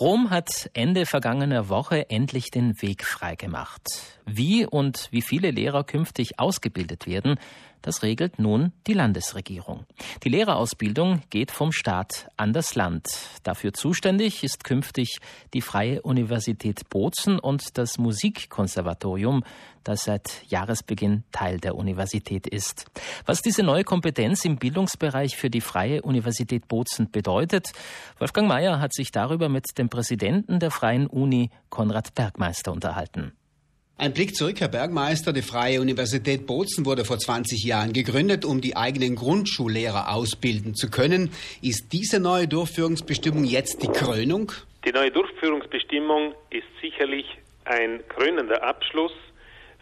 Rom hat Ende vergangener Woche endlich den Weg freigemacht. Wie und wie viele Lehrer künftig ausgebildet werden, das regelt nun die Landesregierung. Die Lehrerausbildung geht vom Staat an das Land. Dafür zuständig ist künftig die Freie Universität Bozen und das Musikkonservatorium, das seit Jahresbeginn Teil der Universität ist. Was diese neue Kompetenz im Bildungsbereich für die Freie Universität Bozen bedeutet, Wolfgang Mayer hat sich darüber mit dem Präsidenten der Freien Uni, Konrad Bergmeister, unterhalten. Ein Blick zurück, Herr Bergmeister. Die Freie Universität Bozen wurde vor 20 Jahren gegründet, um die eigenen Grundschullehrer ausbilden zu können. Ist diese neue Durchführungsbestimmung jetzt die Krönung? Die neue Durchführungsbestimmung ist sicherlich ein krönender Abschluss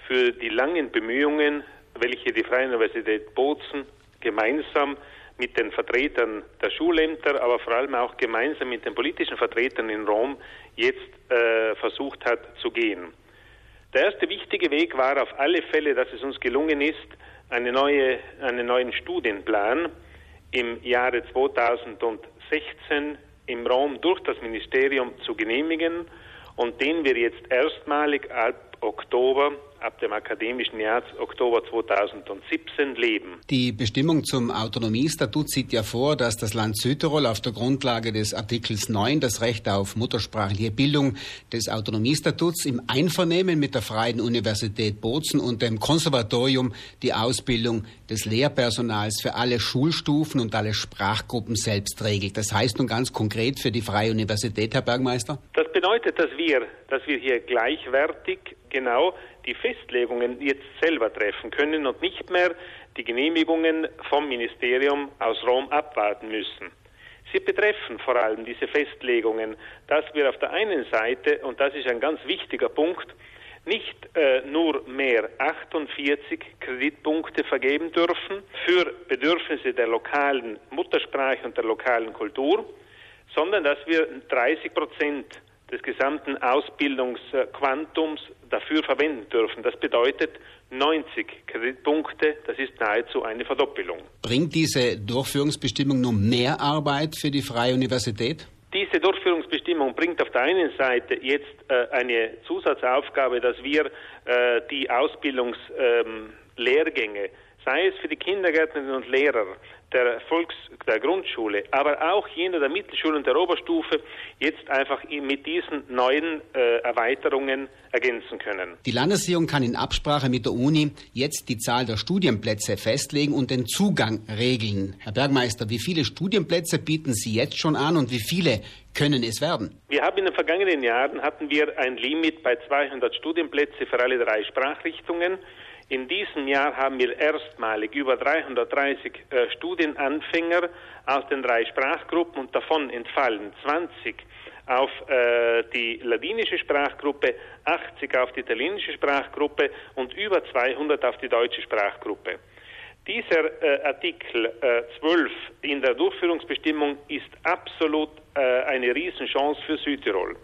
für die langen Bemühungen, welche die Freie Universität Bozen gemeinsam mit den Vertretern der Schulämter, aber vor allem auch gemeinsam mit den politischen Vertretern in Rom jetzt äh, versucht hat zu gehen. Der erste wichtige Weg war auf alle Fälle, dass es uns gelungen ist, eine neue, einen neuen Studienplan im Jahre 2016 im Raum durch das Ministerium zu genehmigen und den wir jetzt erstmalig ab Oktober ab dem akademischen Jahr Oktober 2017 leben. Die Bestimmung zum Autonomiestatut sieht ja vor, dass das Land Südtirol auf der Grundlage des Artikels 9 das Recht auf muttersprachliche Bildung des Autonomiestatuts im Einvernehmen mit der Freien Universität Bozen und dem Konservatorium die Ausbildung des Lehrpersonals für alle Schulstufen und alle Sprachgruppen selbst regelt. Das heißt nun ganz konkret für die Freie Universität, Herr Bergmeister? Das bedeutet, dass wir, dass wir hier gleichwertig genau die Festlegungen jetzt selber treffen können und nicht mehr die Genehmigungen vom Ministerium aus Rom abwarten müssen. Sie betreffen vor allem diese Festlegungen, dass wir auf der einen Seite, und das ist ein ganz wichtiger Punkt, nicht äh, nur mehr 48 Kreditpunkte vergeben dürfen für Bedürfnisse der lokalen Muttersprache und der lokalen Kultur, sondern dass wir 30 Prozent des gesamten Ausbildungsquantums dafür verwenden dürfen. Das bedeutet 90 Kreditpunkte, das ist nahezu eine Verdoppelung. Bringt diese Durchführungsbestimmung nur mehr Arbeit für die Freie Universität? Diese Durchführungsbestimmung bringt auf der einen Seite jetzt äh, eine Zusatzaufgabe, dass wir äh, die Ausbildungslehrgänge ähm, sei es für die Kindergärtnerinnen und Lehrer der Volks-, der Grundschule, aber auch jener der Mittelschule und der Oberstufe jetzt einfach mit diesen neuen äh, Erweiterungen ergänzen können. Die Landesregierung kann in Absprache mit der Uni jetzt die Zahl der Studienplätze festlegen und den Zugang regeln. Herr Bergmeister, wie viele Studienplätze bieten Sie jetzt schon an und wie viele können es werden? Wir haben in den vergangenen Jahren hatten wir ein Limit bei 200 Studienplätze für alle drei Sprachrichtungen. In diesem Jahr haben wir erstmalig über 330 äh, Studienanfänger aus den drei Sprachgruppen und davon entfallen 20 auf äh, die ladinische Sprachgruppe, 80 auf die italienische Sprachgruppe und über 200 auf die deutsche Sprachgruppe. Dieser äh, Artikel äh, 12 in der Durchführungsbestimmung ist absolut äh, eine Riesenchance für Südtirol.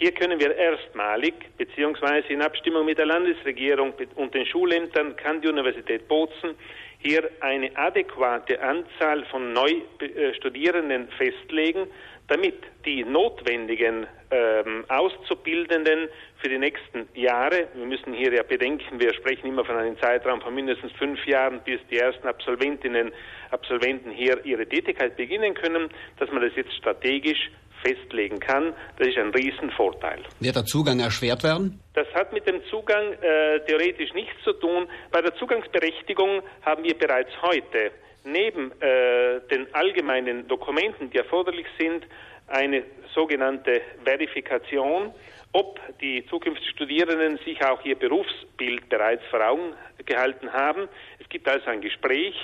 Hier können wir erstmalig, beziehungsweise in Abstimmung mit der Landesregierung und den Schulämtern, kann die Universität Bozen hier eine adäquate Anzahl von Neustudierenden festlegen, damit die notwendigen ähm, Auszubildenden für die nächsten Jahre, wir müssen hier ja bedenken, wir sprechen immer von einem Zeitraum von mindestens fünf Jahren, bis die ersten Absolventinnen, Absolventen hier ihre Tätigkeit beginnen können, dass man das jetzt strategisch festlegen kann. Das ist ein Riesenvorteil. Wird der Zugang erschwert werden? Das hat mit dem Zugang äh, theoretisch nichts zu tun. Bei der Zugangsberechtigung haben wir bereits heute neben äh, den allgemeinen Dokumenten, die erforderlich sind, eine sogenannte Verifikation, ob die zukünftigen Studierenden sich auch ihr Berufsbild bereits vor Augen gehalten haben. Es gibt also ein Gespräch,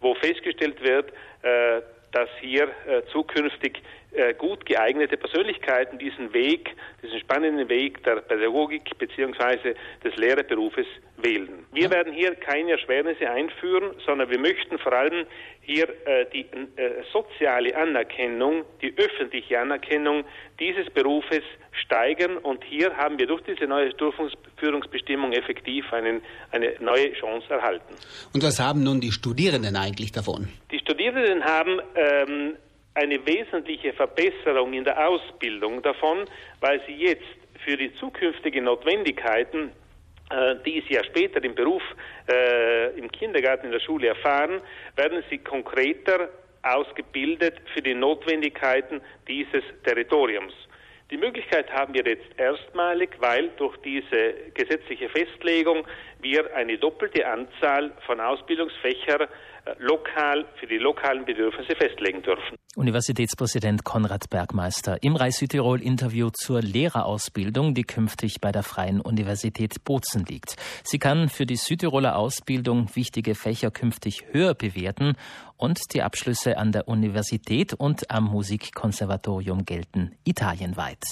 wo festgestellt wird, äh, dass hier äh, zukünftig gut geeignete Persönlichkeiten diesen Weg, diesen spannenden Weg der Pädagogik bzw. des Lehrerberufes wählen. Wir werden hier keine Erschwernisse einführen, sondern wir möchten vor allem hier äh, die äh, soziale Anerkennung, die öffentliche Anerkennung dieses Berufes steigern und hier haben wir durch diese neue Durchführungsbestimmung effektiv einen, eine neue Chance erhalten. Und was haben nun die Studierenden eigentlich davon? Die Studierenden haben ähm, eine wesentliche Verbesserung in der Ausbildung davon, weil sie jetzt für die zukünftigen Notwendigkeiten äh, die sie ja später im Beruf, äh, im Kindergarten, in der Schule erfahren, werden sie konkreter ausgebildet für die Notwendigkeiten dieses Territoriums. Die Möglichkeit haben wir jetzt erstmalig, weil durch diese gesetzliche Festlegung wir eine doppelte Anzahl von Ausbildungsfächern lokal für die lokalen Bedürfnisse festlegen dürfen. Universitätspräsident Konrad Bergmeister im Reis-Südtirol-Interview zur Lehrerausbildung, die künftig bei der Freien Universität Bozen liegt. Sie kann für die Südtiroler Ausbildung wichtige Fächer künftig höher bewerten und die Abschlüsse an der Universität und am Musikkonservatorium gelten italienweit.